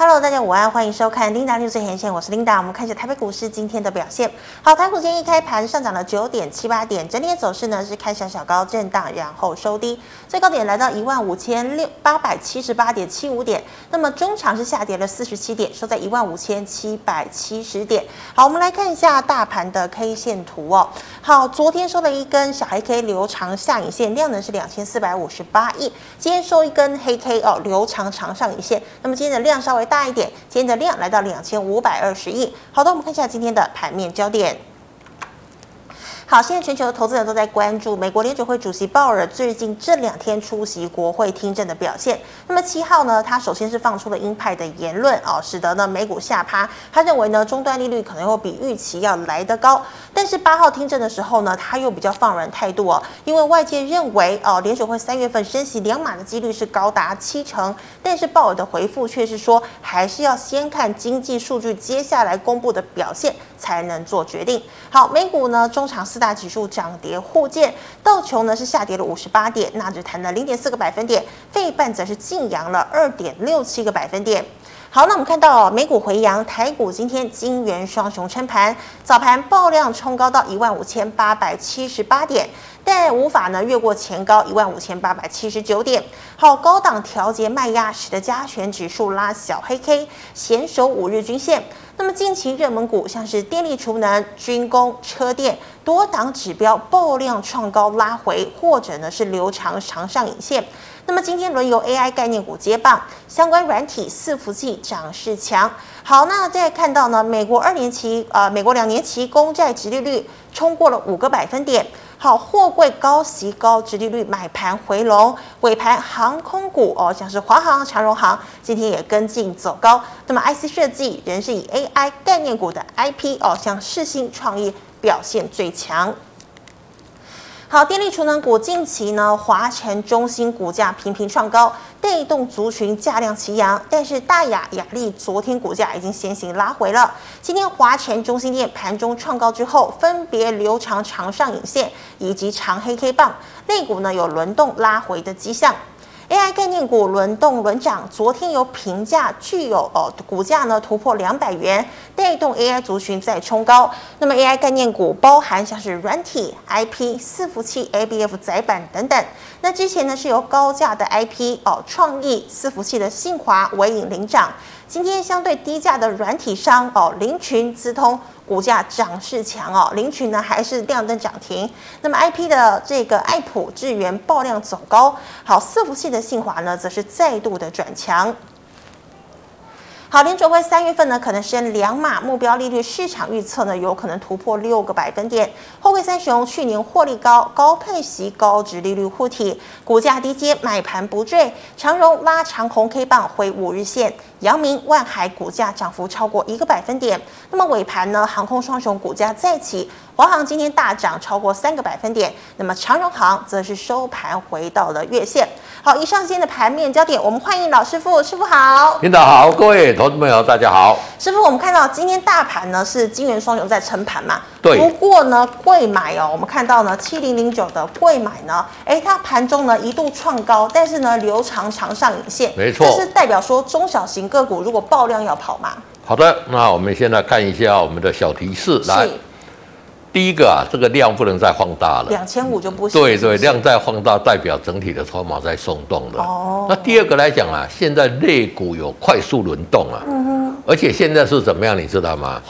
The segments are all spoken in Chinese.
Hello，大家午安，欢迎收看 Linda News 最前线，我是 Linda。我们看一下台北股市今天的表现。好，台股今天一开盘上涨了九点七八点，整体的走势呢是开小小高震荡，然后收低，最高点来到一万五千六八百七十八点七五点。那么中场是下跌了四十七点，收在一万五千七百七十点。好，我们来看一下大盘的 K 线图哦。好，昨天收了一根小黑 K 留长下影线，量能是两千四百五十八亿。今天收一根黑 K 哦，留长长上影线。那么今天的量稍微大一点，今天的量来到两千五百二十亿。好的，我们看一下今天的盘面焦点。好，现在全球的投资人都在关注美国联准会主席鲍尔最近这两天出席国会听证的表现。那么七号呢，他首先是放出了鹰派的言论哦，使得呢美股下趴。他认为呢终端利率可能会比预期要来得高。但是八号听证的时候呢，他又比较放软态度哦，因为外界认为哦联准会三月份升息两码的几率是高达七成。但是鲍尔的回复却是说，还是要先看经济数据接下来公布的表现才能做决定。好，美股呢中场四大指数涨跌互见，道琼呢是下跌了五十八点，纳指弹了零点四个百分点，费半则是劲扬了二点六七个百分点。好，那我们看到美股回扬，台股今天晶圆双雄撑盘，早盘爆量冲高到一万五千八百七十八点，但无法呢越过前高一万五千八百七十九点。好，高档调节卖压，使得加权指数拉小黑 K，险守五日均线。那么近期热门股像是电力储能、军工、车电多档指标爆量创高拉回，或者呢是留长长上影线。那么今天轮由 AI 概念股接棒，相关软体伺服器涨势强。好，那再看到呢，美国二年期呃，美国两年期公债殖利率冲过了五个百分点。好，货柜高息高殖利率买盘回笼，尾盘航空股哦，像是华航、长荣航今天也跟进走高。那么 IC 设计仍是以 AI 概念股的 IP 哦，像世新创意表现最强。好，电力储能股近期呢，华晨、中心股价频频创高，带动族群价量齐扬。但是大亚、亚力昨天股价已经先行拉回了。今天华晨、中心店盘中创高之后，分别留长长上影线以及长黑 K 棒，内股呢有轮动拉回的迹象。AI 概念股轮动轮涨，昨天有评价具有哦，股价呢突破两百元，带动 AI 族群再冲高。那么 AI 概念股包含像是软体、IP、伺服器、ABF 载板等等。那之前呢是由高价的 IP 哦，创意伺服器的信华微影领涨。今天相对低价的软体商哦，林群、资通。股价涨势强哦，林群呢还是亮灯涨停。那么 I P 的这个爱普智源爆量走高，好，伺服器的信华呢则是再度的转强。好，联准会三月份呢可能升两码，目标利率市场预测呢有可能突破六个百分点。货柜三雄去年获利高，高配息、高值利率护体，股价低接，买盘不坠。长荣拉长红 K 棒回五日线，阳明、万海股价涨幅超过一个百分点。那么尾盘呢，航空双雄股价再起。华航今天大涨超过三个百分点，那么长荣航则是收盘回到了月线。好，以上今天的盘面焦点，我们欢迎老师傅，师傅好。领导好，各位投资朋友大家好。师傅，我们看到今天大盘呢是金元双雄在撑盘嘛？对。不过呢，贵买哦，我们看到呢七零零九的贵买呢，哎，它盘中呢一度创高，但是呢留长长上影线，没错，这是代表说中小型个股如果爆量要跑嘛？好的，那我们现在看一下我们的小提示来。第一个啊，这个量不能再放大了，两千五就不行。对对，量再放大，代表整体的筹码在松动了。哦。那第二个来讲啊，现在类股有快速轮动啊。嗯哼。而且现在是怎么样，你知道吗？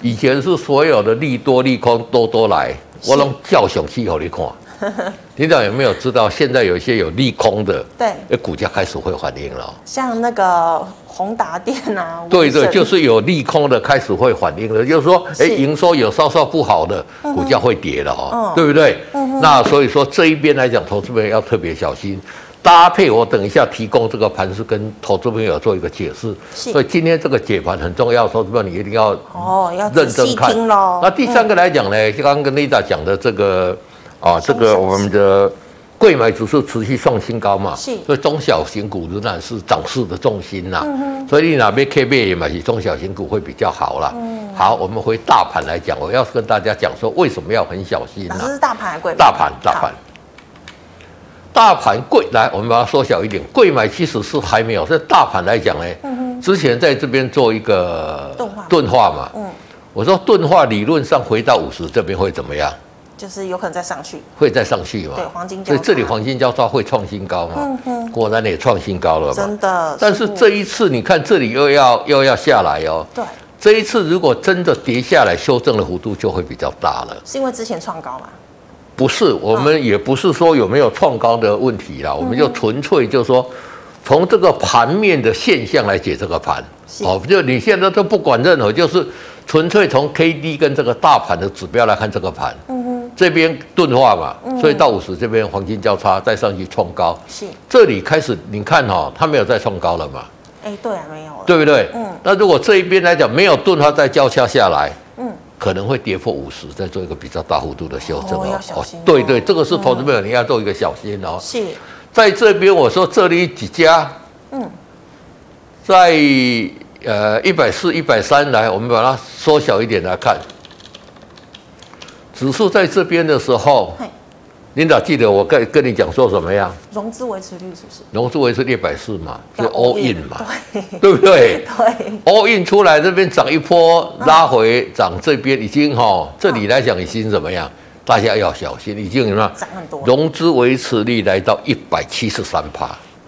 以前是所有的利多利空多多来，我拢叫熊气候你看。领导有没有知道，现在有一些有利空的，对，股价开始会反应了。像那个。宏达电啊，对对，就是有利空的开始会反应了，就是说，哎，营收有稍稍不好的，股价会跌了哦，对不对？那所以说这一边来讲，投资朋友要特别小心，搭配我等一下提供这个盘势跟投资朋友做一个解释。所以今天这个解盘很重要，投资朋友你一定要哦要认真看。那第三个来讲呢，就刚刚跟 Lida 讲的这个啊，这个我们的。柜买指数持续创新高嘛，是，所以中小型股仍然是涨势的重心呐、嗯。所以你哪边 K 线也买起中小型股会比较好啦。嗯，好，我们回大盘来讲，我要跟大家讲说为什么要很小心呢、啊？这是大盘还是柜？大盘，大盘，大盘贵来，我们把它缩小一点。贵买其实是还没有，在大盘来讲呢，之前在这边做一个钝化钝化嘛，嗯，我说钝化理论上回到五十这边会怎么样？就是有可能再上去，会再上去嘛？对，黄金交，所以这里黄金交叉会创新高嘛？嗯哼，果然也创新高了嘛？真的。但是这一次你看这里又要又要下来哦。对。这一次如果真的跌下来，修正的幅度就会比较大了。是因为之前创高吗？不是，我们也不是说有没有创高的问题啦，嗯、我们就纯粹就是说，从这个盘面的现象来解这个盘。哦，就你现在都不管任何，就是纯粹从 K D 跟这个大盘的指标来看这个盘。嗯哼。这边钝化嘛，嗯、所以到五十这边黄金交叉再上去创高。是。这里开始你看哈、哦，它没有再创高了嘛？哎，对啊，没有了，对不对？嗯。那如果这一边来讲没有钝化再交叉下来，嗯，可能会跌破五十，再做一个比较大幅度的修正哦。哦，哦，对对，这个是投资朋友你要做一个小心哦。是。在这边我说这里几家，嗯，在呃一百四、一百三来，我们把它缩小一点来看，指数在这边的时候。领导记得我跟跟你讲说什么呀？融资维持率是不是？融资维持率一百四嘛，就 all in 嘛，对，不对？对，all in 出来这边涨一波，拉回涨这边已经哈，这里来讲已经怎么样？大家要小心，已经什么？涨很多。融资维持率来到一百七十三趴，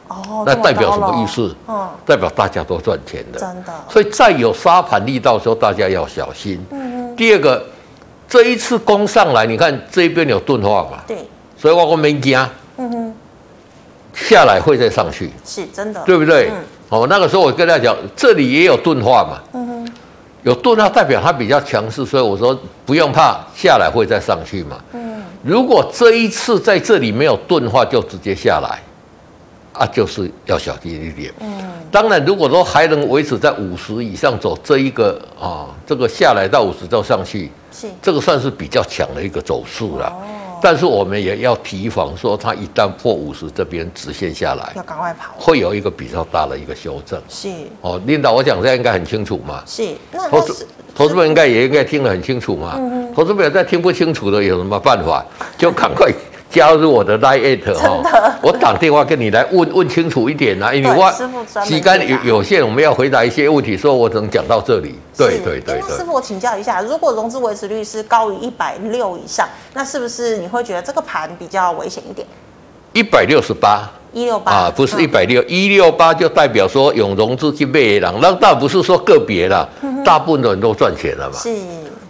哦，那代表什么意思？嗯，代表大家都赚钱的，真的。所以再有沙盘力道的时候，大家要小心。嗯嗯。第二个，这一次攻上来，你看这边有钝化嘛？对。所以我我没惊，嗯哼，下来会再上去，是真的，对不对？嗯、哦，那个时候我跟他讲，这里也有钝化嘛，嗯哼，有钝化代表它比较强势，所以我说不用怕，下来会再上去嘛，嗯，如果这一次在这里没有钝化，就直接下来，啊，就是要小心一点，嗯，当然如果说还能维持在五十以上走这一个啊，这个下来到五十再上去，是这个算是比较强的一个走势了。哦但是我们也要提防，说它一旦破五十这边直线下来，要赶快跑，会有一个比较大的一个修正。是哦，领导，我讲这样应该很清楚嘛？是，那投资投资们应该也应该听得很清楚嘛？嗯嗯，投资们在听不清楚的有什么办法？就赶快。加入我的 Line 哈，我打电话跟你来问问清楚一点啊，因为我时间有有限，我们要回答一些问题，说我只能讲到这里。对对对，那师傅，我请教一下，如果融资维持率是高于一百六以上，那是不是你会觉得这个盘比较危险一点？一百六十八。一六八啊，不是一百六，一六八就代表说有融资去买的人，那倒不是说个别啦，大部分的人都赚钱了嘛。是。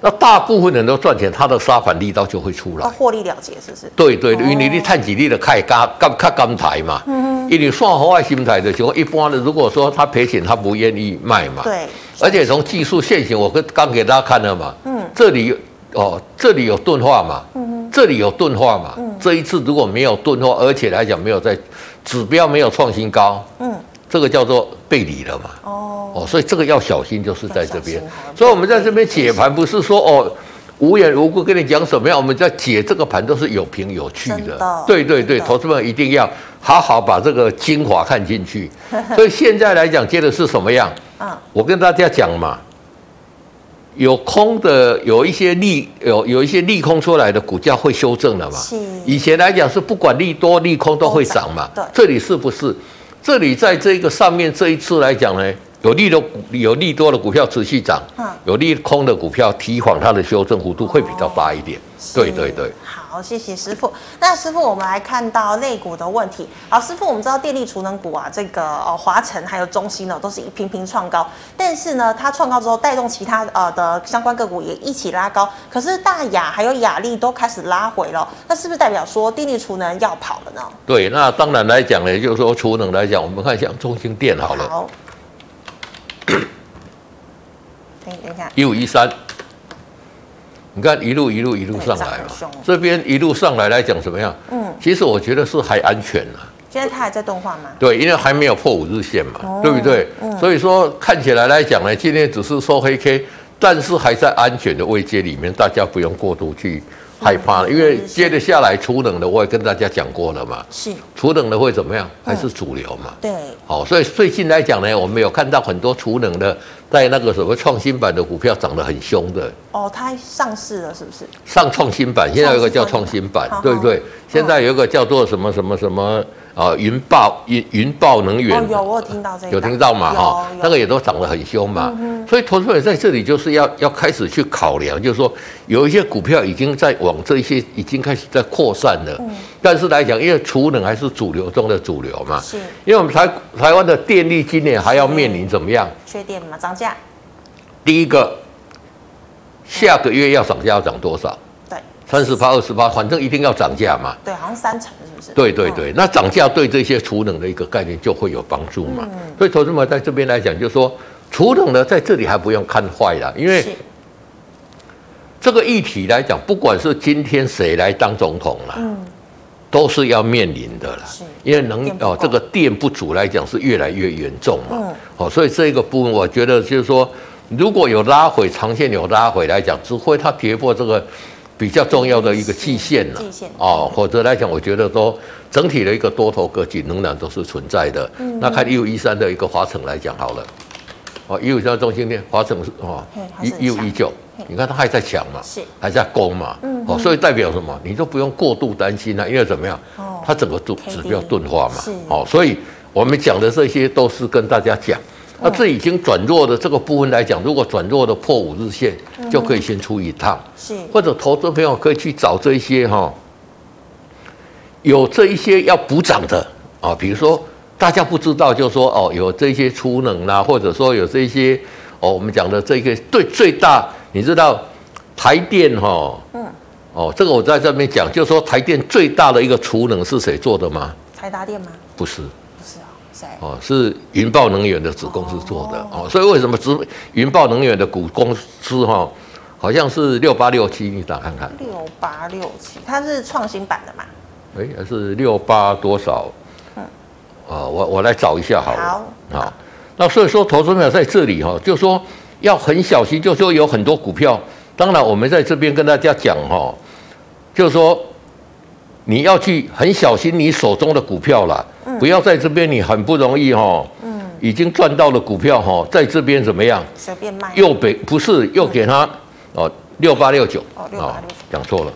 那大部分人都赚钱，他的杀盘力道就会出来。获利了结是不是？对对，因为你你探几利的开干干看干台嘛。嗯哼。因为算好外心态的情况，一般的如果说他赔钱，他不愿意卖嘛。对。而且从技术线型，我跟刚给大家看了嘛。嗯。这里哦，这里有钝化嘛。嗯哼。这里有钝化嘛。嗯。这一次如果没有钝化，而且来讲没有在。指标没有创新高，嗯，这个叫做背离了嘛，哦，哦，所以这个要小心，就是在这边。所以我们在这边解盘，不是说哦无缘无故跟你讲什么样，我们在解这个盘都是有凭有据的。的对对对，的投资们一定要好好把这个精华看进去。所以现在来讲，接的是什么样？嗯，我跟大家讲嘛。有空的有一些利有有一些利空出来的股价会修正了嘛？以前来讲是不管利多利空都会涨嘛？对。这里是不是？这里在这个上面这一次来讲呢，有利的股有利多的股票持续涨，嗯，有利空的股票提防它的修正幅度会比较大一点。对对对。好，谢谢师傅。那师傅，我们来看到类股的问题。好，师傅，我们知道电力储能股啊，这个呃华晨还有中兴呢，都是一频频创高。但是呢，它创高之后，带动其他呃的相关个股也一起拉高。可是大亚还有亚力都开始拉回了，那是不是代表说电力储能要跑了呢？对，那当然来讲呢，就是说储能来讲，我们看像中兴电好了。好。等一五一三。你看一路一路一路上来嘛，这边一路上来来讲怎么样？嗯，其实我觉得是还安全了。现在它还在动画吗？对，因为还没有破五日线嘛，哦、对不对？嗯、所以说看起来来讲呢，今天只是收黑 K，但是还在安全的位阶里面，大家不用过度去。害怕了，因为接着下来储能的，我也跟大家讲过了嘛。是储能的会怎么样？还是主流嘛？对。好，所以最近来讲呢，我们有看到很多储能的，在那个什么创新板的股票涨得很凶的。哦，它上市了是不是？上创新板，现在有一个叫创新板，对不对？现在有一个叫做什么什么什么啊，云豹云云豹能源，哦，有我有听到这个，有听到嘛？哈，那个也都涨得很凶嘛。嗯、所以投资者在这里就是要要开始去考量，就是说有一些股票已经在往这些已经开始在扩散了。嗯、但是来讲，因为储能还是主流中的主流嘛。是。因为我们台台湾的电力今年还要面临怎么样？缺电嘛，涨价。第一个，下个月要涨价要涨多少？对。三十八、二十八，反正一定要涨价嘛。对，好像三成是不是。对对对，那涨价对这些储能的一个概念就会有帮助嘛。嗯、所以投资者在这边来讲，就是说储能呢，在这里还不用看坏了，因为这个议题来讲，不管是今天谁来当总统了，嗯、都是要面临的了。是因为能哦，这个电不足来讲是越来越严重嘛。嗯、哦，所以这个部分我觉得就是说，如果有拉回，长线有拉回来讲，只会它跌破这个。比较重要的一个季线了，哦，或者来讲，我觉得都整体的一个多头格局仍然都是存在的。嗯、那看一五一三的一个华城来讲好了，哦，一五一三中心店，华城是哦，一一五一九，你看它还在强嘛，是。还在攻嘛，嗯、哦，所以代表什么？你都不用过度担心了，因为怎么样？哦，它整个指指标钝化嘛，是。哦，所以我们讲的这些都是跟大家讲。那这已经转弱的这个部分来讲，如果转弱的破五日线，就可以先出一趟，是或者投资朋友可以去找这一些哈，有这一些要补涨的啊，比如说大家不知道，就说哦，有这些储能啦，或者说有这些哦，我们讲的这个对最大，你知道台电哈，嗯，哦，这个我在这边讲，就是说台电最大的一个储能是谁做的吗？台达电吗？不是。哦，是云豹能源的子公司做的哦，所以为什么只云豹能源的股公司哈，好像是六八六七，你打看看。六八六七，它是创新版的嘛？哎，还是六八多少？嗯，啊，我我来找一下好了。好，好，那所以说，投资者在这里哈，就说要很小心，就说有很多股票，当然我们在这边跟大家讲哈，就是说你要去很小心你手中的股票啦。不要在这边，你很不容易哈，嗯，已经赚到了股票哈，在这边怎么样？随便卖。又给不是又给他哦，六八六九哦，六八六九，讲错了。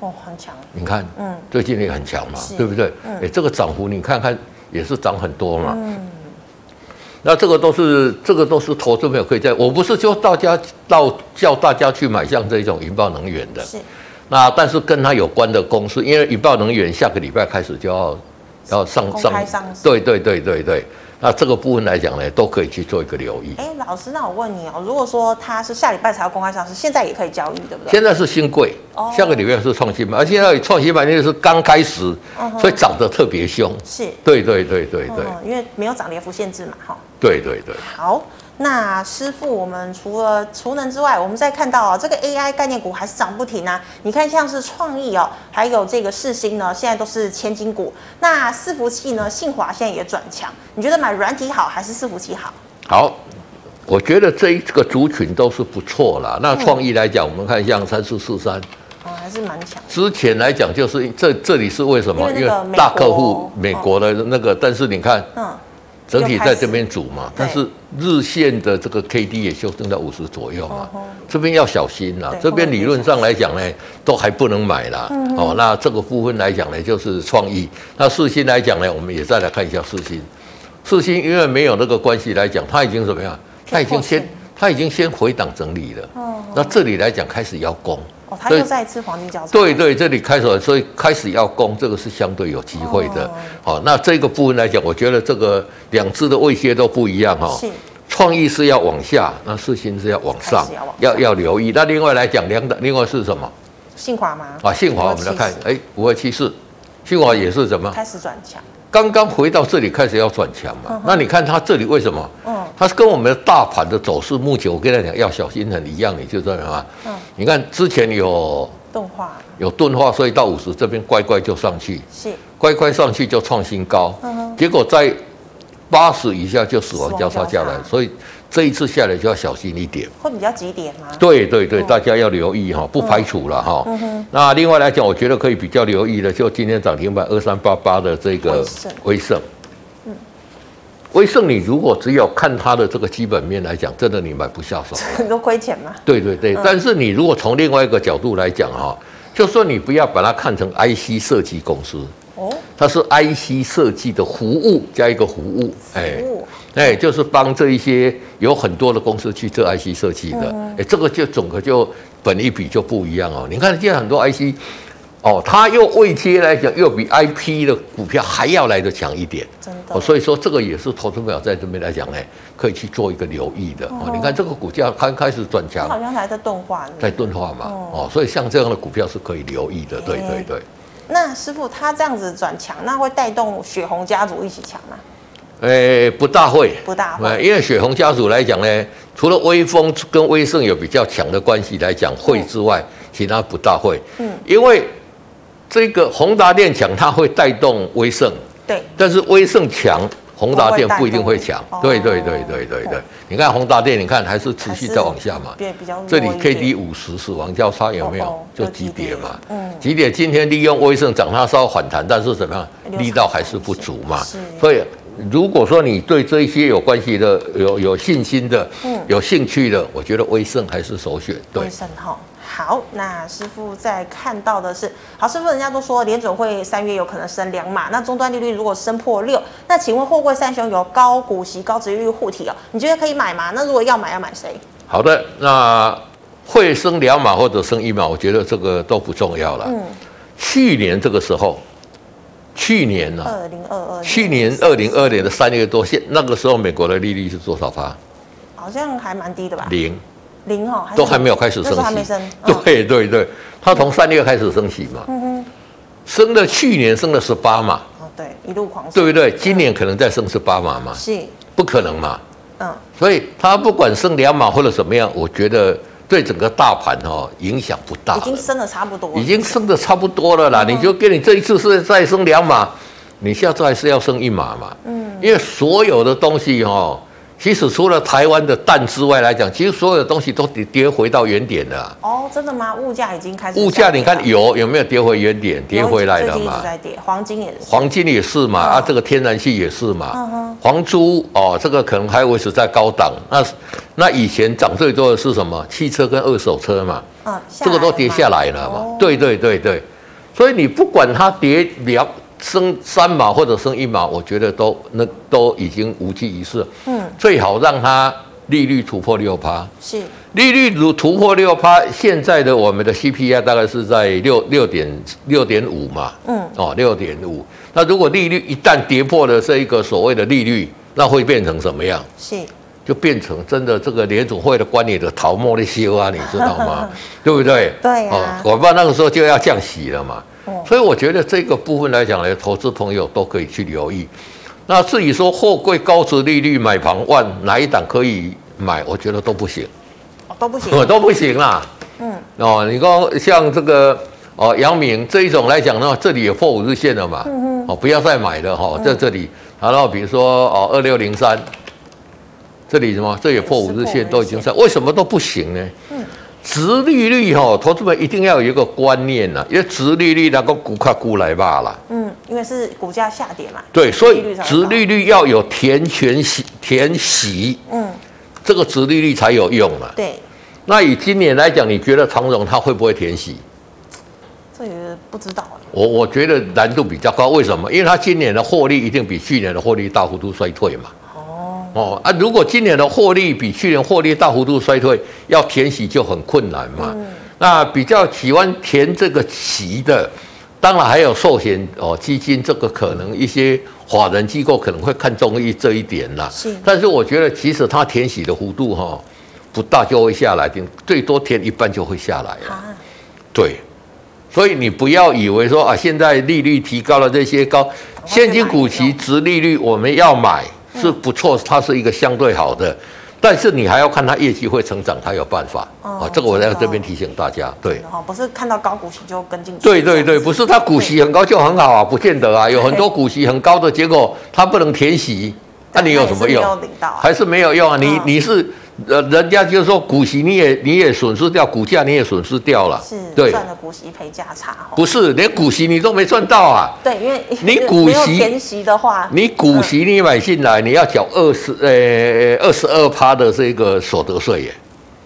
哦，很强。你看，嗯，最近也很强嘛，对不对？哎，这个涨幅你看看也是涨很多嘛。嗯。那这个都是这个都是投资朋友可以在，我不是说大家到叫大家去买像这种云豹能源的，是。那但是跟它有关的公司，因为云豹能源下个礼拜开始就要。要上上，对对对对对，那这个部分来讲呢，都可以去做一个留意。哎，老师，那我问你哦，如果说它是下礼拜才要公开上市，现在也可以交易，对不对？现在是新贵，哦、下个礼拜是创新板，而现在创新板那个是刚开始，嗯、所以涨得特别凶。是，对对对对对、嗯，因为没有涨跌幅限制嘛，哈。对对对。好。那师傅，我们除了储能之外，我们再看到啊，这个 AI 概念股还是涨不停啊。你看，像是创意哦，还有这个世星呢，现在都是千金股。那伺服器呢，信华现在也转强。你觉得买软体好还是伺服器好？好，我觉得这一个族群都是不错啦。那创意来讲，嗯、我们看像三四四三，哦，还是蛮强。之前来讲，就是这这里是为什么？因为，大客户美国的那个，哦、但是你看，嗯。整体在这边组嘛，但是日线的这个 K D 也修正到五十左右嘛，这边要小心啦。这边理论上来讲呢，都还不能买啦。哦，那这个部分来讲呢，就是创意。那四星来讲呢，我们也再来看一下四星。四星因为没有那个关系来讲，它已经怎么样？它已经先，它已经先回档整理了。那这里来讲开始要攻。它又再一次黄金交叉。对对，这里开始，所以开始要攻，这个是相对有机会的。好，那这个部分来讲，我觉得这个两只的位阶都不一样哈。是。创意是要往下，那世芯是要往上，要要留意。那另外来讲，两的另外是什么？信华吗？啊，信华我们来看，哎，五二七四，信华也是什么？开始转强。刚刚回到这里开始要转强嘛？那你看它这里为什么？嗯。它是跟我们的大盘的走势，目前我跟他讲要小心很一样，你就这样啊。嗯。你看之前有钝化，有钝化，所以到五十这边乖乖就上去，是乖乖上去就创新高。嗯。结果在八十以下就死亡交叉下来，所以这一次下来就要小心一点。会比较急点吗？对对对，大家要留意哈，不排除了哈。嗯。那另外来讲，我觉得可以比较留意的，就今天涨停板二三八八的这个威盛。威盛，你如果只有看它的这个基本面来讲，真的你买不下手，很多亏钱嘛。对对对，嗯、但是你如果从另外一个角度来讲哈，就说你不要把它看成 IC 设计公司哦，它是 IC 设计的服务加一个服务，哎，哎，就是帮这一些有很多的公司去做 IC 设计的，哎，这个就整个就本一比就不一样哦。你看现在很多 IC。哦，它又未接来讲，又比 IP 的股票还要来得强一点，真的。哦，所以说这个也是投资朋友在这边来讲呢，可以去做一个留意的。哦，你看这个股价刚开始转强，好像还在钝化，在钝化嘛。哦，所以像这样的股票是可以留意的。对对对。那师傅他这样子转强，那会带动雪红家族一起强吗？诶，不大会，不大会。因为雪红家族来讲呢，除了威风跟威盛有比较强的关系来讲会之外，其他不大会。嗯，因为。这个宏达电强，它会带动威盛，对。但是威盛强，宏达电不一定会强。对对对对对对。你看宏达电，你看还是持续在往下嘛。对，比较。这里 K D 五十死亡交叉有没有？就急跌嘛。嗯。急跌今天利用威盛涨，它稍微反弹，但是怎么样？力道还是不足嘛。是。所以如果说你对这一些有关系的、有有信心的、有兴趣的，我觉得威盛还是首选。对。威盛哈。好，那师傅在看到的是，好，师傅，人家都说联准会三月有可能升两码，那终端利率如果升破六，那请问货柜三雄有高股息、高殖利率护体哦，你觉得可以买吗？那如果要买，要买谁？好的，那会升两码或者升一码，我觉得这个都不重要了。嗯，去年这个时候，去年呢、啊？二零二二。去年二零二年的三月多，现那个时候美国的利率是多少趴？好像还蛮低的吧？零。零哦，都还没有开始升息，还没升。对对对，它从三月开始升息嘛，嗯哼，升了去年升了十八嘛，哦对，一路狂升，对不对？今年可能再升十八码嘛，是，不可能嘛，嗯，所以它不管升两码或者怎么样，我觉得对整个大盘哦影响不大，已经升的差不多，已经升的差不多了啦。你就跟你这一次是再升两码，你下次还是要升一码嘛，嗯，因为所有的东西哦。其实除了台湾的蛋之外来讲，其实所有的东西都跌跌回到原点了。哦，真的吗？物价已经开始。物价你看有有没有跌回原点？跌回来了嘛？在跌，黄金也是。黄金也是嘛？啊，这个天然气也是嘛？嗯哼。黄猪哦，这个可能还维持在高档。那那以前涨最多的是什么？汽车跟二手车嘛。嗯。这个都跌下来了嘛？对对对对。所以你不管它跌两。升三码或者升一码，我觉得都那都已经无济于事。嗯，最好让它利率突破六趴。是，利率如突破六趴，现在的我们的 CPI 大概是在六六点六点五嘛。嗯，哦，六点五。那如果利率一旦跌破了这一个所谓的利率，那会变成什么样？是，就变成真的这个联准会的官员的桃木的修啊，你知道吗？对不对？对啊。哦，我怕那个时候就要降息了嘛。所以我觉得这个部分来讲呢，投资朋友都可以去留意。那至于说货柜高值利率买房万哪一档可以买，我觉得都不行，都不行，都不行啦。嗯，哦，你刚像这个哦，阳明这一种来讲呢，这里也破五日线了嘛。嗯嗯。哦，不要再买了哈，在这里。然后比如说哦，二六零三，这里什么？这也破五日线，都已经在，为什么都不行呢？嗯。殖利率哈，投资们一定要有一个观念呐，因为殖利率那个股价股来罢了。嗯，因为是股价下跌嘛。对，所以殖利率要有填权息，填息。嗯，这个殖利率才有用嘛。对。那以今年来讲，你觉得长荣它会不会填息？这也不知道啊。我我觉得难度比较高，为什么？因为它今年的获利一定比去年的获利大幅度衰退嘛。哦啊，如果今年的获利比去年获利大幅度衰退，要填息就很困难嘛。嗯、那比较喜欢填这个息的，当然还有寿险哦基金，这个可能一些法人机构可能会看中一这一点啦。是，但是我觉得其实它填息的幅度哈不大就会下来，最多填一半就会下来了。啊、对，所以你不要以为说啊，现在利率提高了，这些高现金股息值利率我们要买。是不错，它是一个相对好的，但是你还要看它业绩会成长，它有办法、嗯、啊。这个我在这边提醒大家，对，不是看到高股息就跟进去。对对对，不是它股息很高就很好啊，不见得啊，有很多股息很高的结果，它不能填息，那你有什么用？还是没有用啊？你你是。呃，人家就是说股息你也你也损失掉，股价你也损失掉了，是对赚了股息赔价差。不是连股息你都没赚到啊？对，因为你股息填息的话，你股息你买进来，你要缴二十呃二十二趴的这个所得税耶。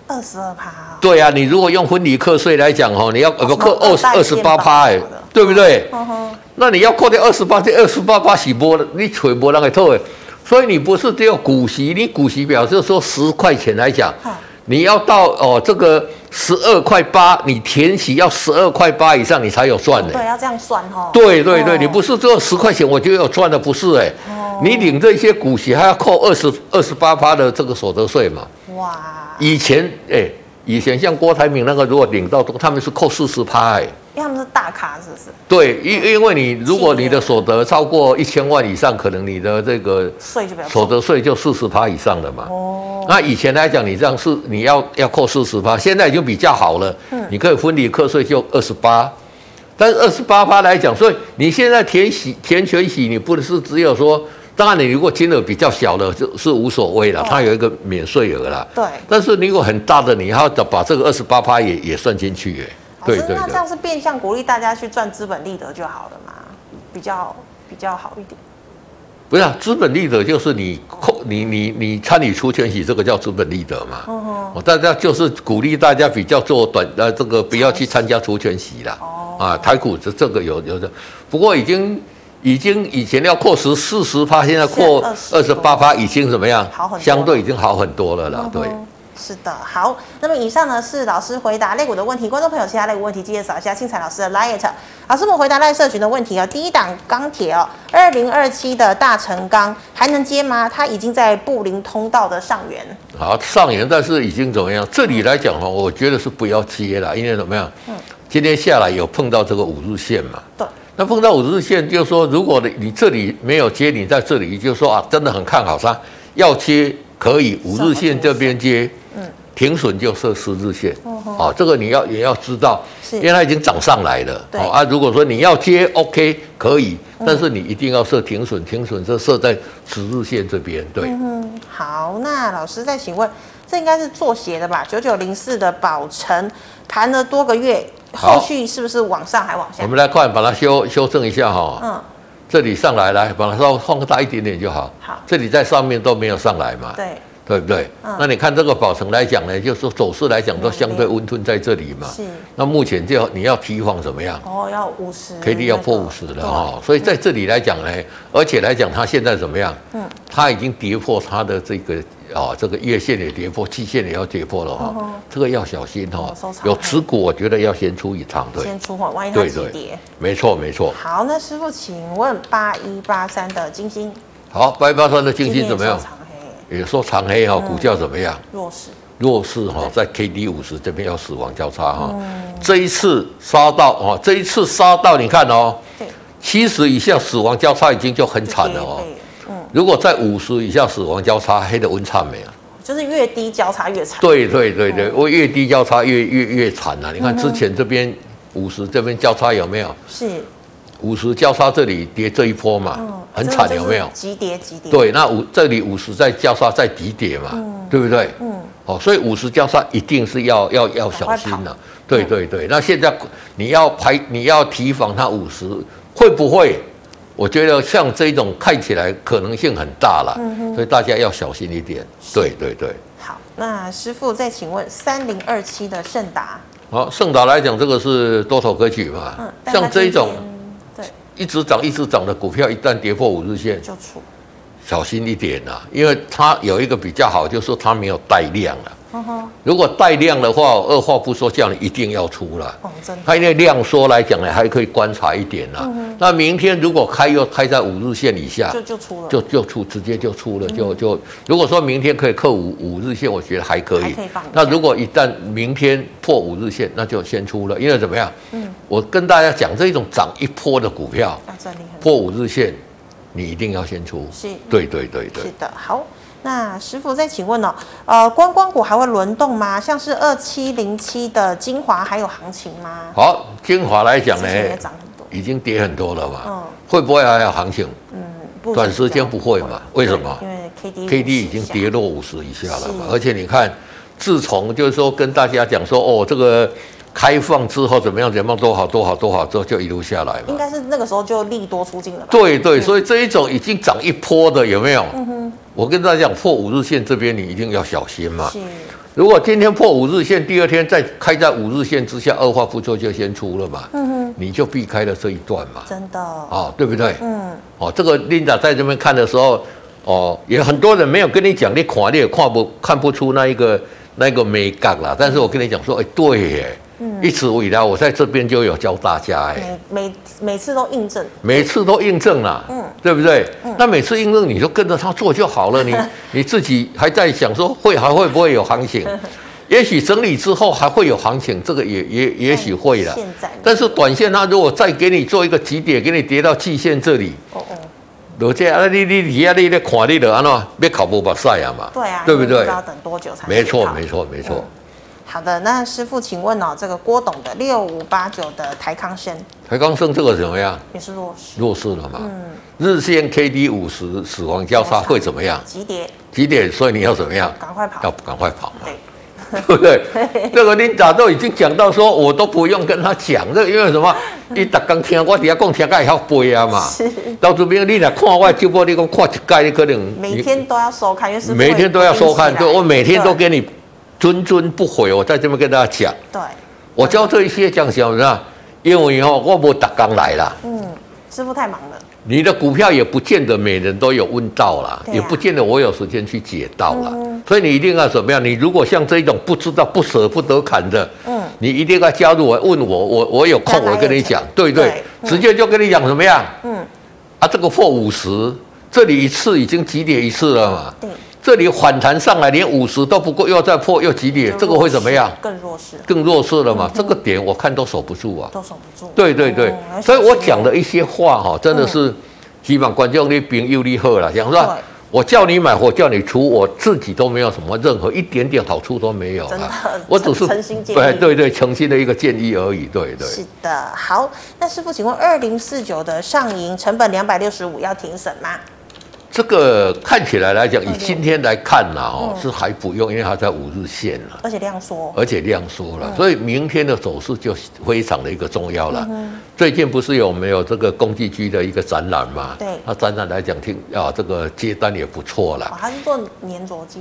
二十二趴。对啊，你如果用分离课税来讲哦，你要不扣二十二十八趴哎，对不对？嗯。那你要扣掉二十八，这二十八趴是没了，你全波那个透哎。所以你不是只有股息，你股息表示说十块钱来讲，你要到哦这个十二块八，你填息要十二块八以上，你才有赚的。对，要这样算哦。对对对，你不是只有十块钱我就有赚的，不是哎。你领这些股息还要扣二十二十八趴的这个所得税嘛？哇！以前哎，以前像郭台铭那个，如果领到他们是扣四十趴哎。因为他们是大咖，是不是？对，因因为你如果你的所得超过一千万以上，可能你的这个税就所得税就四十趴以上的嘛。哦。那以前来讲，你这样是你要要扣四十趴，现在已经比较好了。嗯。你可以分离课税就二十八，但是二十八趴来讲，所以你现在填息填全息，你不是只有说，当然你如果金额比较小的，就是无所谓了，它有一个免税额了。对。但是你如果很大的，你要把这个二十八趴也也算进去耶。对对对，那这样是变相鼓励大家去赚资本利得就好了嘛，比较比较好一点。不是啊，资本利得就是你扣你你你参与出权息，这个叫资本利得嘛。哦哦。大家就是鼓励大家比较做短呃，这个不要去参加出权息啦。哦。啊，台股这这个有有的，不过已经已经以前要扩十四十趴，现在扩二十八趴，已经怎么样？好很多。相对已经好很多了啦，对。是的，好。那么以上呢是老师回答类股的问题，观众朋友其他类股问题记得扫一下庆彩老师的 liet。老师，我们回答赖社群的问题啊。第一档钢铁哦，二零二七的大成钢还能接吗？它已经在布林通道的上缘。好，上缘，但是已经怎么样？这里来讲哈，我觉得是不要接了，因为怎么样？嗯，今天下来有碰到这个五日线嘛？对。那碰到五日线，就是说，如果你你这里没有接，你在这里就是说啊，真的很看好它，要接可以五日线这边接。停损就设十日线，哦，这个你要也要知道，因为它已经涨上来了，哦啊，如果说你要接，OK 可以，但是你一定要设停损，停损是设在十日线这边，对。嗯，好，那老师再请问，这应该是做鞋的吧？九九零四的宝成盘了多个月，后续是不是往上还往下？我们来看，把它修修正一下哈。嗯，这里上来，来把它稍微放大一点点就好。好，这里在上面都没有上来嘛？对。对不对？嗯、那你看这个宝成来讲呢，就是说走势来讲都相对温吞在这里嘛。是。那目前就要你要提防怎么样？哦，要五十。K D 要破五十了哦，所以在这里来讲呢，而且来讲它现在怎么样？嗯。它已经跌破它的这个啊，这个月线也跌破，期线也要跌破了哈。嗯、这个要小心哈。有持股，我觉得要先出一趟，对。先出货，万一它急跌。没错，没错。好，那师傅，请问八一八三的金星。好，八一八三的金星怎么样？也说长黑哈，股价怎么样？弱势，弱势哈，在 K D 五十这边要死亡交叉哈。这一次杀到哦，这一次杀到你看哦，七十以下死亡交叉已经就很惨了哦。嗯，如果在五十以下死亡交叉，黑的温差没有？就是越低交叉越惨。对对对对，我越低交叉越越越惨啊！你看之前这边五十这边交叉有没有？是。五十交叉这里跌这一波嘛，嗯、很惨有没有？急跌急跌。对，那五这里五十再交叉再急跌嘛，嗯、对不对？嗯。哦，所以五十交叉一定是要要要小心的。对对对，那现在你要排你要提防它五十会不会？我觉得像这种看起来可能性很大了，所以大家要小心一点。对对对。好，那师傅再请问三零二七的盛达。好，盛达来讲，这个是多头格局嘛？嗯。像这种。一直涨一直涨的股票，一旦跌破五日线，就出，小心一点呐，因为它有一个比较好，就是说它没有带量了。如果带量的话，二话不说叫你一定要出了。哦，真的。它因为量缩来讲呢，还可以观察一点呐。那明天如果开又开在五日线以下，就就出了，就就出，直接就出了，就就。如果说明天可以克五五日线，我觉得还可以。那如果一旦明天破五日线，那就先出了，因为怎么样？嗯。我跟大家讲，这一种涨一波的股票，破五日线，你一定要先出。是。对对对对。是的，好。那师傅再请问哦，呃，观光股还会轮动吗？像是二七零七的精华还有行情吗？好，精华来讲呢，也涨很多，已经跌很多了嘛。嗯，会不会还有行情？嗯，短时间不会嘛？为什么？因为 K D K D 已经跌落五十以下了嘛。而且你看，自从就是说跟大家讲说，哦，这个。开放之后怎么样？怎么样？多好多好多好，之后就一路下来嘛。应该是那个时候就利多出尽了吧？对对，所以这一种已经涨一波的有没有？嗯哼。我跟大家讲，破五日线这边你一定要小心嘛。是。如果今天破五日线，第二天再开在五日线之下，二话不说就先出了嘛。嗯哼，你就避开了这一段嘛。真的。哦，对不对？嗯。哦，这个琳达在这边看的时候，哦，也很多人没有跟你讲，你看你也看不看不出那一个那一个美感啦。但是我跟你讲说，哎，对耶。嗯，一直以来，我在这边就有教大家，哎，每每每次都印证，每次都印证了，嗯，对不对？嗯，那每次印证你就跟着他做就好了，你 你自己还在想说会还会不会有行情？也许整理之后还会有行情，这个也也也许会了。现在，但是短线它如果再给你做一个极点，给你跌到季线这里，哦哦，罗姐啊，你你你啊，你在看你的安怎别考不把赛啊嘛？对啊，对不对？要等多久才？没错，没错，没错。好的，那师傅，请问哦，这个郭董的六五八九的台康生，台康生这个怎么样？也是弱势，弱势了嘛？嗯，日线 K D 五十死亡交叉会怎么样？急跌，急跌，所以你要怎么样？赶快跑，要赶快跑嘛？对，对不对？这个你早都已经讲到说，我都不用跟他讲，这个因为什么？你打刚听我底下讲，听盖要背啊嘛。是，到这边你来看我直播，你讲看一盖，你可能每天都要收看，因为每天都要收看，对，我每天都给你。谆谆不悔，我在这边跟大家讲。对，我教这一些讲什么？因为以后我不打刚来了。嗯，师傅太忙了。你的股票也不见得每人都有问到了，啊、也不见得我有时间去解到了。嗯、所以你一定要怎么样？你如果像这种不知道、不舍不得砍的，嗯，你一定要加入我，问我，我我有空我跟你讲，对对，对嗯、直接就跟你讲怎么样？嗯，啊，这个破五十，这里一次已经几点一次了嘛？对。这里反弹上来，连五十都不够，又再破又急跌，这个会怎么样？更弱势，更弱势了嘛？这个点我看都守不住啊，都守不住。对对对，所以我讲的一些话哈，真的是希望观众你别有理好了。讲说，我叫你买，我叫你出，我自己都没有什么任何一点点好处都没有。真的，我只是诚心建议。对对对，诚心的一个建议而已。对对。是的，好，那师傅，请问二零四九的上银成本两百六十五要停损吗？这个看起来来讲，以今天来看呢，哦，是还不用，因为它在五日线了，而且量缩，而且量缩了，所以明天的走势就非常的一个重要了。最近不是有没有这个工具机的一个展览嘛？对，那展览来讲，听啊，这个接单也不错了。他是做粘着剂，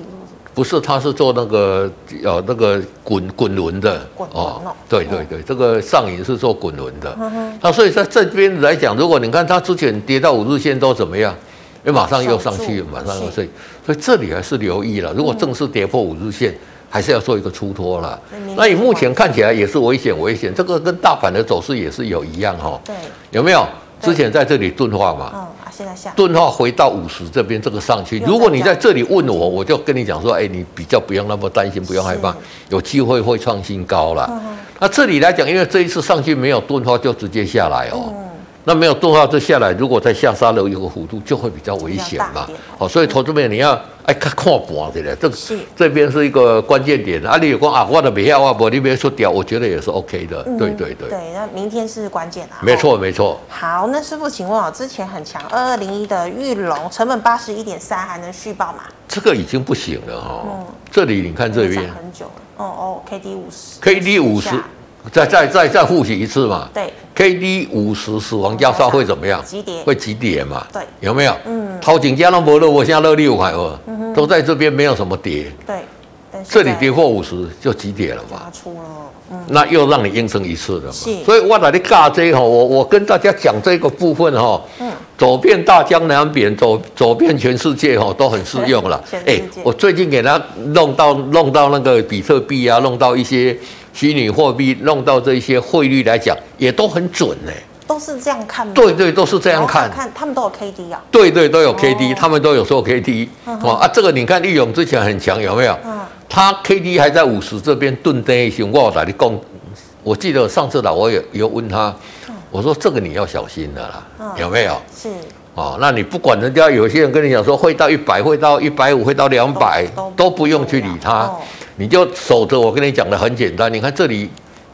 不是，他是做那个呃那个滚滚轮的滚哦。对对对，这个上影是做滚轮的。那所以在这边来讲，如果你看它之前跌到五日线都怎么样？哎，马上又上去，马上又睡，所以这里还是留意了。如果正式跌破五日线，还是要做一个出脱了。那你目前看起来也是危险，危险。这个跟大盘的走势也是有一样哈。对，有没有？之前在这里钝化嘛？嗯，现在下钝化回到五十这边，这个上去。如果你在这里问我，我就跟你讲说，哎，你比较不用那么担心，不用害怕，有机会会创新高了。那这里来讲，因为这一次上去没有钝化，就直接下来哦。那没有动画这下来，如果再下杀了有个弧度，就会比较危险嘛。好，所以投资面你要哎看看盘的嘞，这这边是一个关键点。啊，你有讲啊，我的没下我不，你别说掉，我觉得也是 OK 的。对对对。对，那明天是关键啊。没错没错。好，那师傅，请问啊，之前很强二二零一的玉龙，成本八十一点三，还能续报吗？这个已经不行了哈。嗯。这里你看这边。很久了。哦哦，K D 五十。K D 五十。再再再再复习一次嘛？对，K D 五十死亡交叉会怎么样？急跌，会急跌嘛？对，有没有？嗯，淘金加那么热，我现在热六块二，都在这边没有什么跌。对，这里跌破五十就急跌了嘛？出了，嗯，那又让你应声一次了嘛？是，所以我来你尬这哈，我我跟大家讲这个部分哈，嗯，走遍大江南北，走走遍全世界哈，都很适用了。哎，我最近给他弄到弄到那个比特币啊，弄到一些。虚拟货币弄到这些汇率来讲，也都很准呢。都是这样看吗？对对，都是这样看。看他们都有 K D 啊。对对，都有 K D，他们都有做 K D。哦啊，这个你看，裕隆之前很强，有没有？嗯。他 K D 还在五十这边顿跌一雄，我来你讲，我记得上次啦我也有问他，我说这个你要小心的啦，有没有？是。哦，那你不管人家有些人跟你讲说会到一百，会到一百五，会到两百，都不用去理他。你就守着，我跟你讲的很简单。你看这里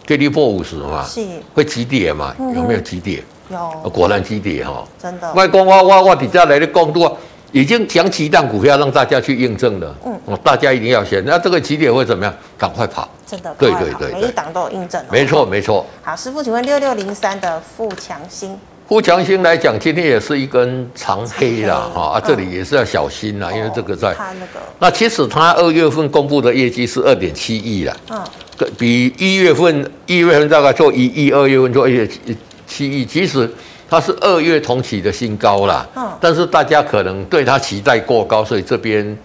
，K D 破五十嘛，是会急跌嘛？有没有急跌？有，果然急跌哈。真的。外公，哇哇哇底下来的公度已经讲几档股票让大家去印证了。嗯，大家一定要选。那这个急跌会怎么样？赶快跑。真的。对对对，每一档都有印证。没错没错。好，师傅，请问六六零三的富强新。富强兴来讲，今天也是一根长黑啦，哈啊，这里也是要小心啦，嗯、因为这个在那个，那其实它二月份公布的业绩是二点七亿啦，嗯，比一月份一月份大概做一亿，二月份做一七亿，其实它是二月同期的新高啦，嗯，但是大家可能对它期待过高，所以这边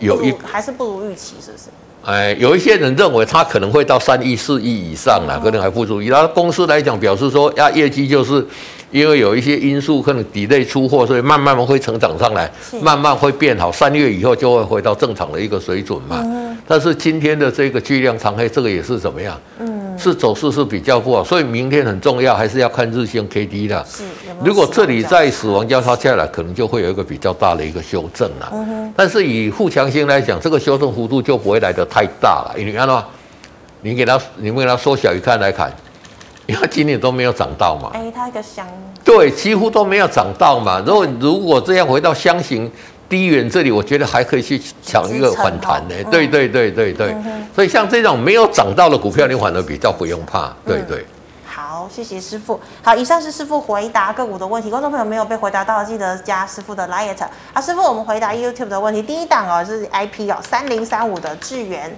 有一还是不如预期，是不是？哎，有一些人认为它可能会到三亿、四亿以上啦，可能还不足以。然后公司来讲，表示说呀，业绩就是因为有一些因素可能 delay 出货，所以慢慢会成长上来，慢慢会变好。三月以后就会回到正常的一个水准嘛。但是今天的这个巨量长黑，这个也是怎么样？嗯，是走势是比较不好，所以明天很重要，还是要看日线 K D 的。是，如果这里在死亡交叉下来，可能就会有一个比较大的一个修正了。嗯，但是以富强性来讲，这个修正幅度就不会来得太大了，你看到吗？你给它，你们给它缩小一看来看，因为今年都没有涨到嘛。哎，它一个箱。对，几乎都没有涨到嘛。如果如果这样回到箱型低远这里，我觉得还可以去抢一个反弹的。对对对对对。嗯、所以像这种没有涨到的股票，你反而比较不用怕。对对。嗯、好，谢谢师傅。好，以上是师傅回答个股的问题。观众朋友没有被回答到，记得加师傅的 liet。啊，师傅，我们回答 YouTube 的问题。第一档哦，是 IP 哦，三零三五的智原。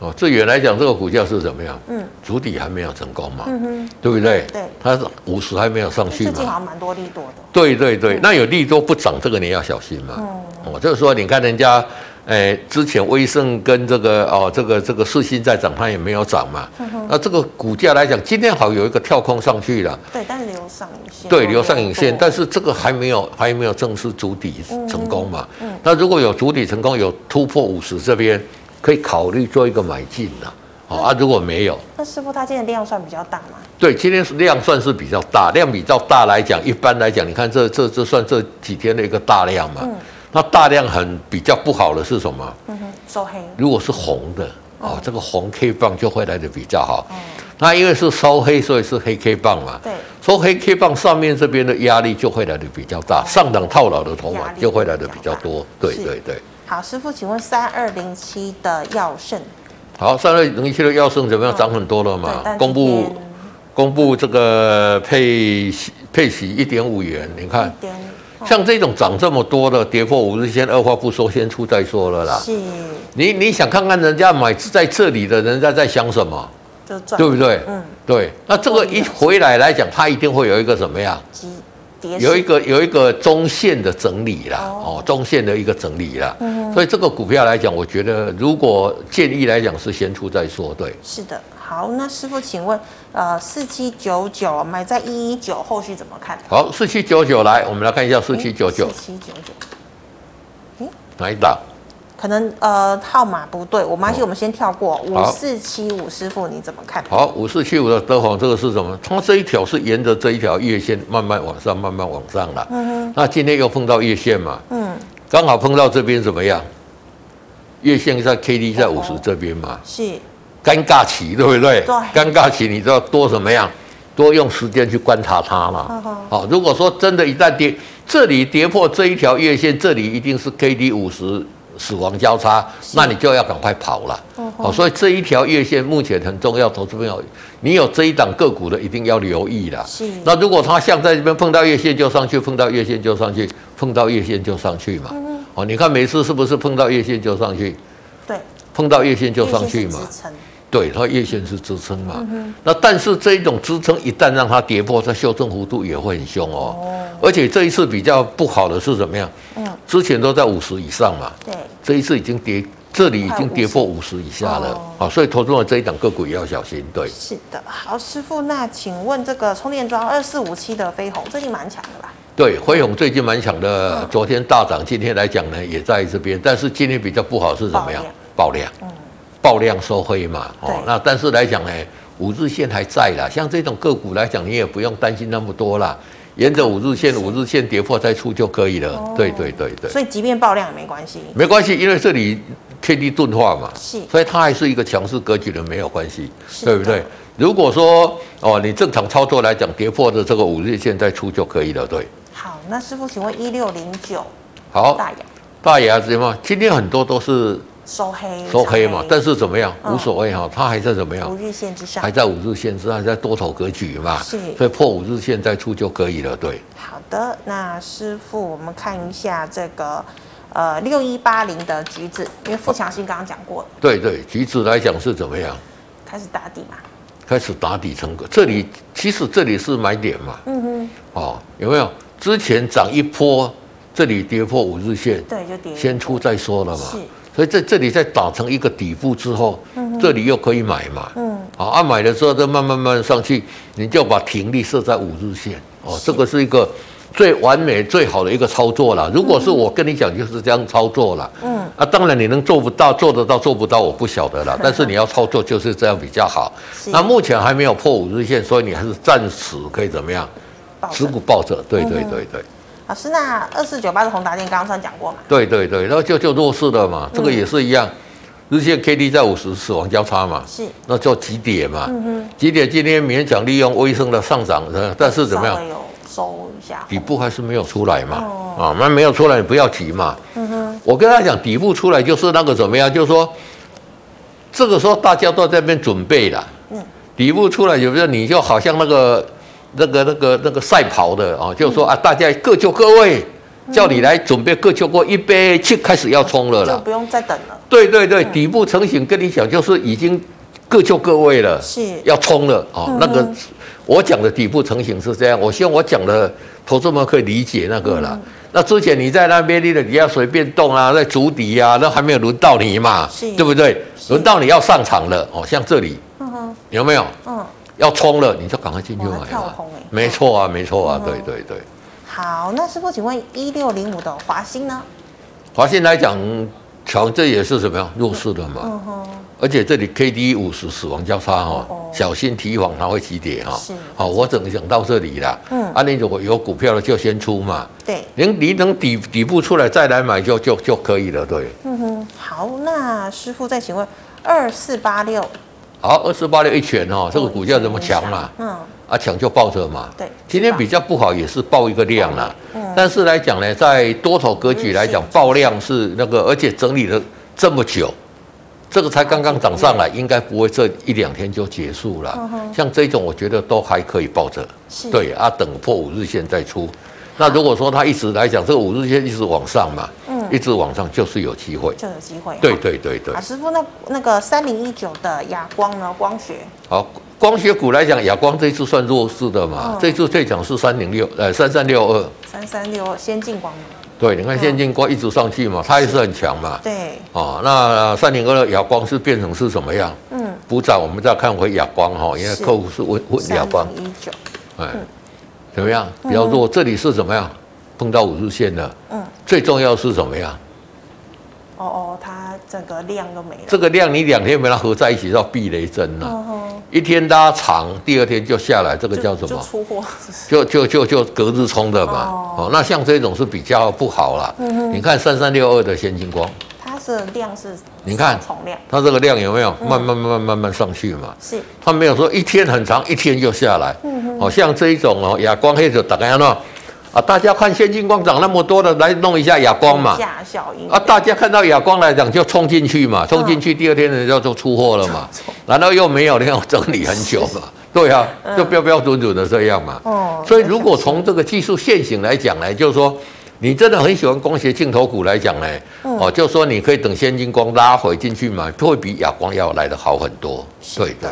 哦，最远来讲，这个股价是怎么样？嗯，主底还没有成功嘛，嗯哼，对不对？对，它是五十还没有上去嘛。最近好像蛮多利多的。对对对，嗯、那有利多不涨，这个你要小心嘛。嗯，哦，就是说，你看人家，哎，之前威盛跟这个哦，这个这个世新在涨，它也没有涨嘛。嗯。那这个股价来讲，今天好有一个跳空上去了。对，但是留上影线。对，留上影线，但是这个还没有还没有正式主底成功嘛。嗯。嗯，那如果有主底成功，有突破五十这边。可以考虑做一个买进的，哦啊，如果没有，那师傅他今天量算比较大吗？对，今天量算是比较大，量比较大来讲，一般来讲，你看这这这算这几天的一个大量嘛。嗯。那大量很比较不好的是什么？嗯哼，收黑。如果是红的，哦，这个红 K 棒就会来的比较好。嗯。那因为是收黑，所以是黑 K 棒嘛。对。收黑 K 棒上面这边的压力就会来的比较大，上档套牢的筹码就会来的比较多。对对对。好，师傅，请问三二零七的药圣，好，三二零七的药圣怎么样？涨很多了嘛？公布公布这个配息配息一点五元，你看，像这种涨这么多的，跌破五日线，二话不说先出再说了啦。是，你你想看看人家买在这里的人家在想什么？对不对？嗯，对。那这个一回来来讲，它一定会有一个什么样？有一个有一个中线的整理啦，哦，中线的一个整理啦，嗯、哼所以这个股票来讲，我觉得如果建议来讲是先出再说，对。是的，好，那师傅请问，呃，四七九九买在一一九，后续怎么看？好，四七九九来，我们来看一下四七九九。四七九九，哪一档？可能呃号码不对，我妈希我们先跳过五四七五，师傅你怎么看？好，五四七五的德宏，这个是什么？它这一条是沿着这一条月线慢慢往上，慢慢往上了。嗯哼。那今天又碰到月线嘛？嗯。刚好碰到这边怎么样？月线在 K D 在五十这边嘛？是。尴尬期对不对？对。尴尬期，你知道多怎么样？多用时间去观察它嘛。好如果说真的，一旦跌，这里跌破这一条月线，这里一定是 K D 五十。死亡交叉，那你就要赶快跑了。哦，所以这一条月线目前很重要，投资朋友，你有这一档个股的一定要留意了。是。那如果它像在这边碰到月线就上去，碰到月线就上去，碰到月线就上去嘛。哦，你看每次是不是碰到月线就上去？对。碰到月线就上去嘛。对，它月线是支撑嘛。嗯那但是这一种支撑一旦让它跌破，它修正幅度也会很凶哦。而且这一次比较不好的是怎么样？嗯。之前都在五十以上嘛，对，这一次已经跌，这里已经跌破五十以下了啊，哦、所以投资者这一档个股也要小心。对，是的，好，师傅，那请问这个充电桩二四五七的飞鸿最近蛮强的吧？对，飞鸿最近蛮强的，昨天大涨，今天来讲呢也在这边，但是今天比较不好是怎么样？爆量，嗯，爆量收黑嘛，哦，那但是来讲呢，五日线还在啦，像这种个股来讲，你也不用担心那么多啦。沿着五日线，五日线跌破再出就可以了。哦、对对对对。所以即便爆量也没关系。没关系，因为这里 K D 钝化嘛，是，所以它还是一个强势格局的，没有关系，的对不对？如果说哦，你正常操作来讲，跌破的这个五日线再出就可以了，对。好，那师傅，请问一六零九，好，大牙，大亚怎么？今天很多都是收黑，收黑嘛，但是怎么样？无所谓哈，它还在怎么样？五日线之上，还在五日线之上，还在多头格局嘛，是，所以破五日线再出就可以了，对。好的，那师傅，我们看一下这个呃六一八零的橘子，因为富强新刚刚讲过了，对对，橘子来讲是怎么样？开始打底嘛，开始打底成个，这里其实这里是买点嘛，嗯哼，哦，有没有？之前涨一波，这里跌破五日线，对，就跌，先出再说了嘛，是。所以在这里再打成一个底部之后，嗯、这里又可以买嘛。嗯，好，啊，买的时候再慢慢慢慢上去，你就把停利设在五日线哦，这个是一个最完美最好的一个操作了。如果是我跟你讲，就是这样操作了。嗯，啊，当然你能做不到，做得到做不到，我不晓得了。但是你要操作就是这样比较好。那目前还没有破五日线，所以你还是暂时可以怎么样？持股抱着。对对对对。老师，那二四九八的宏达电刚刚算讲过嘛？对对对，然后就就弱势了嘛，这个也是一样，日线 K D 在五十死亡交叉嘛，是，那叫急跌嘛，嗯哼，急跌今天勉强利用微升的上涨，但是怎么样？有收一下，底部还是没有出来嘛，啊，那没有出来你不要急嘛，嗯哼，我跟他讲底部出来就是那个怎么样，就是说这个时候大家都在那边准备了，嗯，底部出来有没有？你就好像那个。那个、那个、那个赛跑的啊，就是说啊，大家各就各位，叫你来准备各就各一杯，去开始要冲了啦，就不用再等了。对对对，底部成型，跟你讲就是已经各就各位了，是要冲了啊。那个我讲的底部成型是这样，我希望我讲的投资们可以理解那个了。那之前你在那边你的你要随便动啊，在筑底啊，那还没有轮到你嘛，对不对？轮到你要上场了哦，像这里，有没有？嗯。要冲了，你就赶快进去买啊！没错啊，没错啊，对对对。好，那师傅，请问一六零五的华兴呢？华兴来讲，强这也是什么呀弱势的嘛？嗯。而且这里 K D 五十死亡交叉哈，小心提防它会起跌哈。是。好，我只能讲到这里了。嗯。啊，你如果有股票的就先出嘛。对。您你等底底部出来再来买就就就可以了，对。嗯哼。好，那师傅再请问二四八六。好，二四八六一拳哦，这个股价怎么强嘛？嗯，啊抢就抱着嘛。对，今天比较不好也是爆一个量啦。嗯，但是来讲呢，在多头格局来讲，爆量是那个，而且整理了这么久，这个才刚刚涨上来，应该不会这一两天就结束了。像这种我觉得都还可以抱着。是。对啊，等破五日线再出。那如果说它一直来讲，这个五日线一直往上嘛。一直往上就是有机会，就有机会。对对对对。啊，师傅，那那个三零一九的亚光呢？光学。好，光学股来讲，亚光这一次算弱势的嘛？这次最强是三零六，呃，三三六二。三三六二，先进光。对，你看先进光一直上去嘛，它也是很强嘛。对。哦，那三零二的亚光是变成是什么样？嗯。补涨，我们再看回亚光哈，因为客户是问问亚光。一九。哎，怎么样？比较弱，这里是怎么样？碰到五日线了，嗯，最重要是什么呀？哦哦，它整个量都没了。这个量你两天没它合在一起叫避雷针了。一天拉长，第二天就下来，这个叫什么？就出货。就就就就隔日冲的嘛。哦，那像这种是比较不好了。你看三三六二的先进光，它是量是，你看重量，它这个量有没有慢慢慢慢慢慢上去嘛？是，它没有说一天很长，一天就下来。嗯哼，哦，像这一种哦，哑光黑就大概那。啊！大家看先进光涨那么多的，来弄一下哑光嘛。啊！大家看到哑光来讲就冲进去嘛，冲进去第二天人家就出货了嘛。然后又没有那样整理很久嘛。对啊，就标标准准的这样嘛。哦。所以如果从这个技术线型来讲呢，就是说你真的很喜欢光学镜头股来讲呢，哦，就是说你可以等先进光拉回进去买，会比哑光要来的好很多。对的。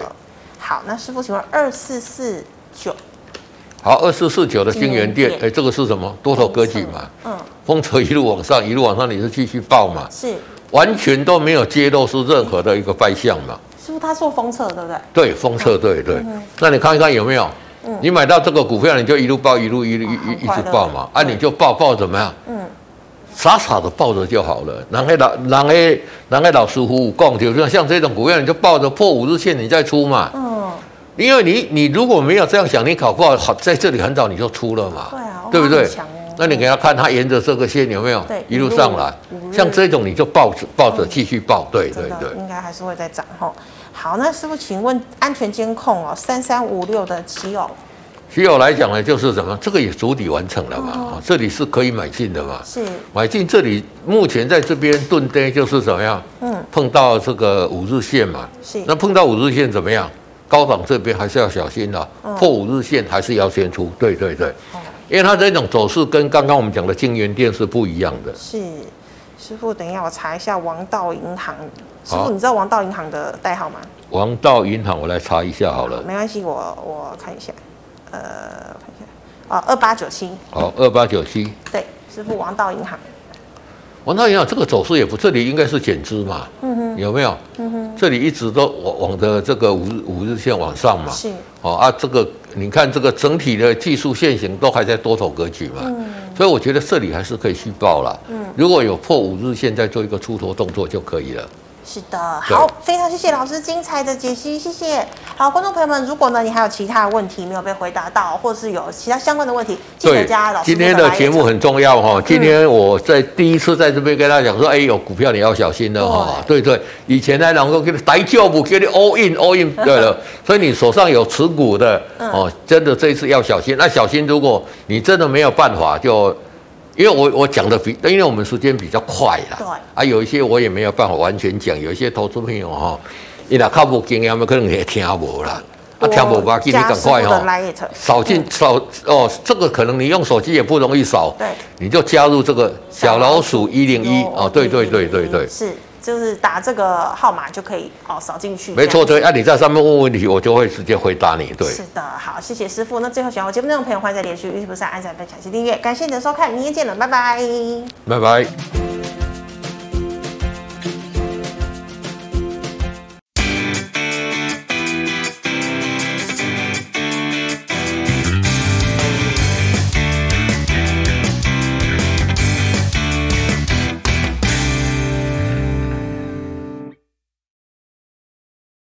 好，那师傅请问二四四九。好，二四四九的金源店，哎，这个是什么？多头格局嘛。嗯。风车一路往上，一路往上，你是继续抱嘛？是。完全都没有揭露出任何的一个败象嘛？是不是他做封测，对不对？对，封测，对对。那你看一看有没有？嗯。你买到这个股票，你就一路抱，一路一路一一一直抱嘛。啊，你就抱抱怎么样？嗯。傻傻的抱着就好了。然后老，然后，然后老师傅讲，就像像这种股票，你就抱着破五日线，你再出嘛。嗯。因为你你如果没有这样想，你考不好好在这里很早你就出了嘛，对啊，对不对？那你给他看，他沿着这个线有没有？对，一路上来，像这种你就抱着抱着继续抱，对对对，应该还是会再涨哈。好，那师傅，请问安全监控哦，三三五六的奇鋐，奇鋐来讲呢，就是什么？这个也筑底完成了嘛，这里是可以买进的嘛，是买进这里，目前在这边钝跌就是怎么样？嗯，碰到这个五日线嘛，是。那碰到五日线怎么样？高档这边还是要小心的，嗯、破五日线还是要先出。对对对，哦、因为它这种走势跟刚刚我们讲的京元店是不一样的。是，师傅，等一下我查一下王道银行。师傅，你知道王道银行的代号吗？王道银行，我来查一下好了。没关系，我我看一下。呃，我看一下。哦，二八九七。好，二八九七。对，师傅，王道银行。王道银行这个走势也不，这里应该是减资嘛？嗯哼。有没有？嗯哼。这里一直都往往的这个五日五日线往上嘛。是。哦啊，这个你看这个整体的技术线型都还在多头格局嘛。嗯。所以我觉得这里还是可以续报了。嗯。如果有破五日线，再做一个出头动作就可以了。是的，好，非常谢谢老师精彩的解析，谢谢。好，观众朋友们，如果呢你还有其他的问题没有被回答到，或是有其他相关的问题，记得加老师。今天的节目很重要哈，今天我在第一次在这边跟大家讲说，哎，有股票你要小心的哈。对对，以前呢，能够给你逮脚步，给你 all in all in，对了，所以你手上有持股的哦，真的这一次要小心。那小心，如果你真的没有办法就。因为我我讲的比，因为我们时间比较快啦，对，啊，有一些我也没有办法完全讲，有一些投资朋友哈，你若靠不经验，可能也听无啦，啊，听无吧，给你赶快哈，扫进扫哦，这个可能你用手机也不容易扫，对，你就加入这个小老鼠一零一哦，对对对对对，是。就是打这个号码就可以哦，扫进去。没错，对，那、啊、你在上面问问题，我就会直接回答你。对，是的，好，谢谢师傅。那最后喜欢我节目内容的朋友，欢迎在连续 YouTube 上按赞、分享及订阅。感谢你的收看，明天见了，拜拜，拜拜。